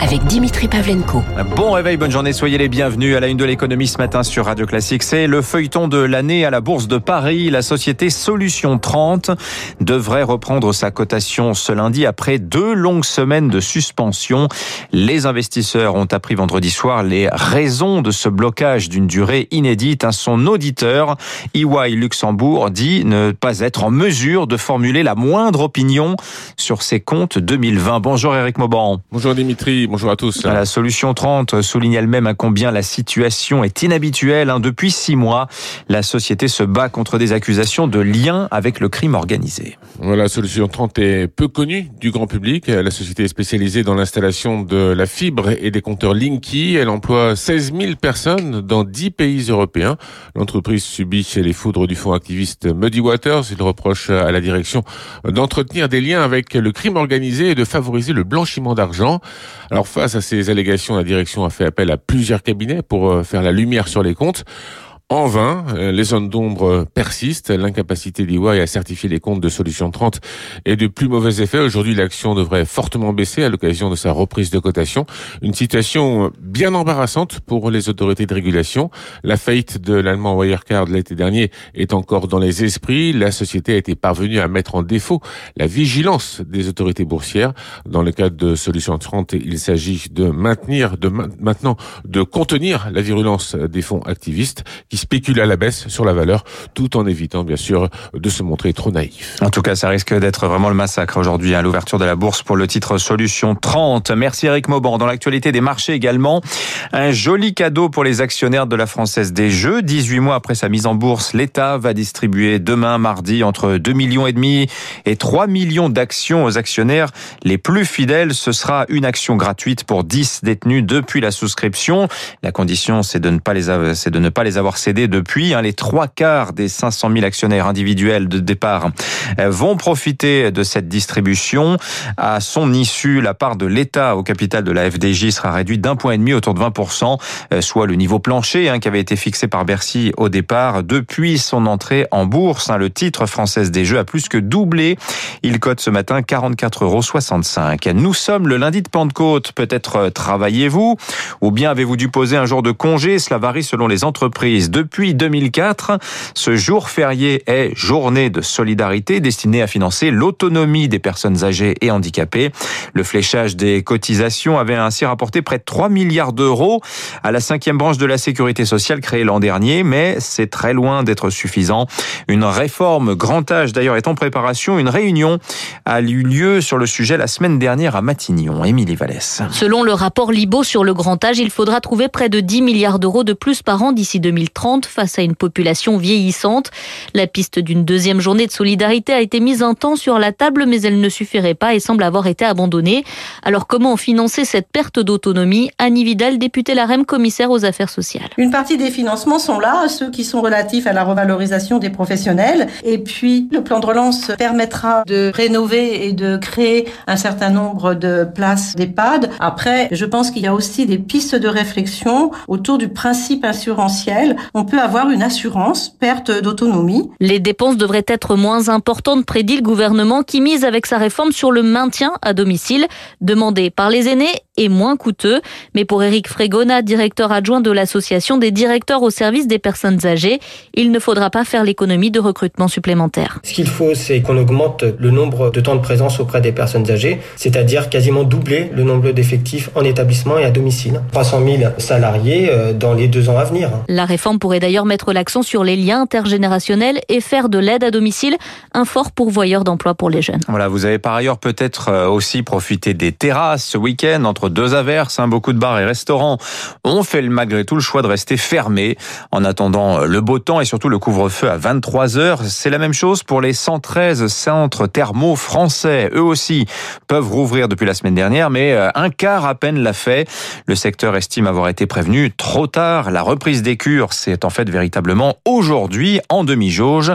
avec Dimitri Pavlenko. Bon réveil, bonne journée, soyez les bienvenus à la une de l'économie ce matin sur Radio Classique. C'est le feuilleton de l'année à la Bourse de Paris. La société Solution 30 devrait reprendre sa cotation ce lundi après deux longues semaines de suspension. Les investisseurs ont appris vendredi soir les raisons de ce blocage d'une durée inédite. Son auditeur, EY Luxembourg, dit ne pas être en mesure de formuler la moindre opinion sur ses comptes 2020. Bonjour Eric Mauban. Bonjour Dimitri bonjour à tous. La solution 30 souligne elle-même à combien la situation est inhabituelle. Hein. Depuis six mois, la société se bat contre des accusations de lien avec le crime organisé. La solution 30 est peu connue du grand public. La société est spécialisée dans l'installation de la fibre et des compteurs Linky. Elle emploie 16 000 personnes dans 10 pays européens. L'entreprise subit les foudres du fonds activiste Muddy Waters. Il reproche à la direction d'entretenir des liens avec le crime organisé et de favoriser le blanchiment d'argent. Alors face à ces allégations, la direction a fait appel à plusieurs cabinets pour euh, faire la lumière sur les comptes. En vain, euh, les zones d'ombre persistent. L'incapacité d'EY à certifier les comptes de Solution 30 est de plus mauvais effet. Aujourd'hui, l'action devrait fortement baisser à l'occasion de sa reprise de cotation. Une situation bien embarrassante pour les autorités de régulation. La faillite de l'allemand Wirecard l'été dernier est encore dans les esprits. La société a été parvenue à mettre en défaut la vigilance des autorités boursières. Dans le cadre de Solution 30, il s'agit de maintenir, de maintenant, de contenir la virulence des fonds activistes spéculent à la baisse sur la valeur, tout en évitant bien sûr de se montrer trop naïf. En tout cas, ça risque d'être vraiment le massacre aujourd'hui à l'ouverture de la bourse pour le titre Solution 30. Merci Eric Mauban. Dans l'actualité des marchés également, un joli cadeau pour les actionnaires de la Française des Jeux. 18 mois après sa mise en bourse, l'État va distribuer demain mardi entre 2 millions et demi et 3 millions d'actions aux actionnaires les plus fidèles. Ce sera une action gratuite pour 10 détenus depuis la souscription. La condition, c'est de ne pas les, c'est de ne pas les avoir depuis. Hein. Les trois quarts des 500 000 actionnaires individuels de départ euh, vont profiter de cette distribution. À son issue, la part de l'État au capital de la FDJ sera réduite d'un point et demi, autour de 20%, euh, soit le niveau plancher hein, qui avait été fixé par Bercy au départ. Depuis son entrée en bourse, hein, le titre française des Jeux a plus que doublé. Il cote ce matin 44,65 euros. Nous sommes le lundi de Pentecôte. Peut-être euh, travaillez-vous? Ou bien avez-vous dû poser un jour de congé? Cela varie selon les entreprises. Depuis 2004, ce jour férié est journée de solidarité destinée à financer l'autonomie des personnes âgées et handicapées. Le fléchage des cotisations avait ainsi rapporté près de 3 milliards d'euros à la cinquième branche de la sécurité sociale créée l'an dernier, mais c'est très loin d'être suffisant. Une réforme grand âge d'ailleurs est en préparation. Une réunion a eu lieu sur le sujet la semaine dernière à Matignon. Émilie Vallès. Selon le rapport Libo sur le grand âge, il faudra trouver près de 10 milliards d'euros de plus par an d'ici 2030 face à une population vieillissante. La piste d'une deuxième journée de solidarité a été mise un temps sur la table, mais elle ne suffirait pas et semble avoir été abandonnée. Alors comment financer cette perte d'autonomie? Annie Vidal, députée LAREM, commissaire aux affaires sociales. Une partie des financements sont là, ceux qui sont relatifs à la revalorisation des professionnels. Et puis le plan de relance permettra de rénover et de créer un certain nombre de places d'EHPAD. Après, je pense qu'il y a aussi des pistes de réflexion autour du principe assurantiel on peut avoir une assurance perte d'autonomie. Les dépenses devraient être moins importantes, prédit le gouvernement qui mise avec sa réforme sur le maintien à domicile demandé par les aînés et moins coûteux. Mais pour Éric Frégona, directeur adjoint de l'association des directeurs au service des personnes âgées, il ne faudra pas faire l'économie de recrutement supplémentaire. Ce qu'il faut, c'est qu'on augmente le nombre de temps de présence auprès des personnes âgées, c'est-à-dire quasiment doubler le nombre d'effectifs en établissement et à domicile. 300 000 salariés euh, dans les deux ans à venir. La réforme pourrait d'ailleurs mettre l'accent sur les liens intergénérationnels et faire de l'aide à domicile un fort pourvoyeur d'emploi pour les jeunes. Voilà, vous avez par ailleurs peut-être euh, aussi profité des terrasses ce week-end entre deux averses. Hein, beaucoup de bars et restaurants ont fait malgré tout le choix de rester fermés en attendant euh, le beau temps et surtout le couvre-feu à 23 heures. C'est la même chose pour les 113 centres thermaux français. Eux aussi peuvent rouvrir depuis la semaine dernière, mais un quart à peine l'a fait. Le secteur estime avoir été prévenu trop tard. La reprise des cures s'est est en fait véritablement aujourd'hui en demi-jauge.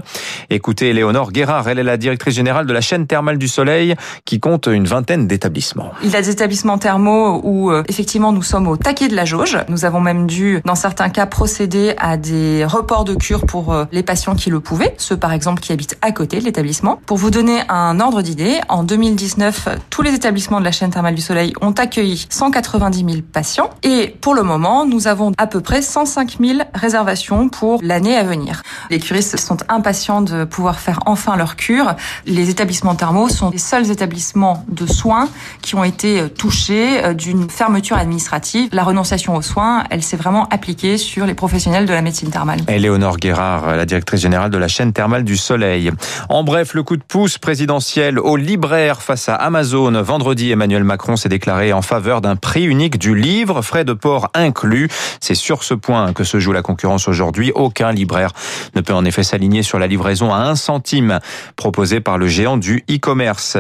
Écoutez Léonore Guérard, elle est la directrice générale de la chaîne thermale du Soleil qui compte une vingtaine d'établissements. Il y a des établissements thermaux où euh, effectivement nous sommes au taquet de la jauge. Nous avons même dû dans certains cas procéder à des reports de cure pour euh, les patients qui le pouvaient, ceux par exemple qui habitent à côté de l'établissement. Pour vous donner un ordre d'idée, en 2019, tous les établissements de la chaîne thermale du Soleil ont accueilli 190 000 patients et pour le moment, nous avons à peu près 105 000 réservations pour l'année à venir. Les curistes sont impatients de pouvoir faire enfin leur cure. Les établissements thermaux sont les seuls établissements de soins qui ont été touchés euh, d'une fermeture administrative. La renonciation aux soins, elle s'est vraiment appliquée sur les professionnels de la médecine thermale. Éléonore Guérard, la directrice générale de la chaîne thermale du Soleil. En bref, le coup de pouce présidentiel aux libraires face à Amazon. Vendredi, Emmanuel Macron s'est déclaré en faveur d'un prix unique du livre, frais de port inclus. C'est sur ce point que se joue la concurrence aujourd'hui. Aucun libraire ne peut en effet s'aligner sur la livraison à un centime proposée par le géant du e-commerce.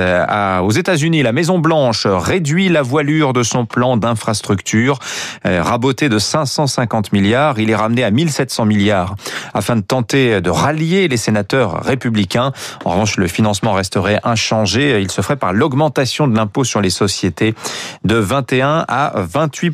Aux États-Unis, la Maison Blanche réduit la voilure de son plan d'infrastructure. Euh, raboté de 550 milliards, il est ramené à 1700 milliards afin de tenter de rallier les sénateurs républicains. En revanche, le financement resterait inchangé. Il se ferait par l'augmentation de l'impôt sur les sociétés de 21 à 28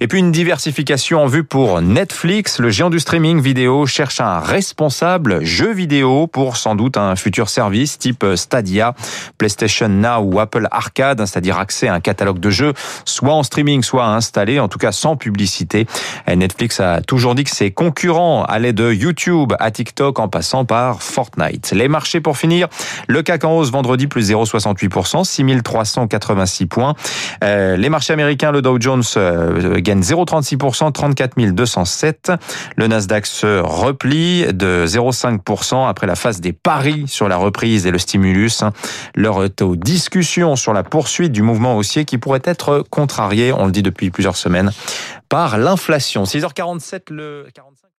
Et puis une diversification en vue pour Netflix. Le géant du streaming vidéo cherche un responsable jeu vidéo pour sans doute un futur service type Stadia, PlayStation Now ou Apple Arcade, c'est-à-dire accès à un catalogue de jeux, soit en streaming, soit installé, en tout cas sans publicité. Netflix a toujours dit que ses concurrents allaient de YouTube à TikTok en passant par Fortnite. Les marchés pour finir, le CAC en hausse vendredi plus 0,68%, 6386 points. Euh, les marchés américains, le Dow Jones gagne 0,36%, 34 207. Le Nasdaq se replie de 0,5% après la phase des paris sur la reprise et le stimulus. L'heure est aux discussions sur la poursuite du mouvement haussier qui pourrait être contrarié, on le dit depuis plusieurs semaines, par l'inflation. 6h47, le 45.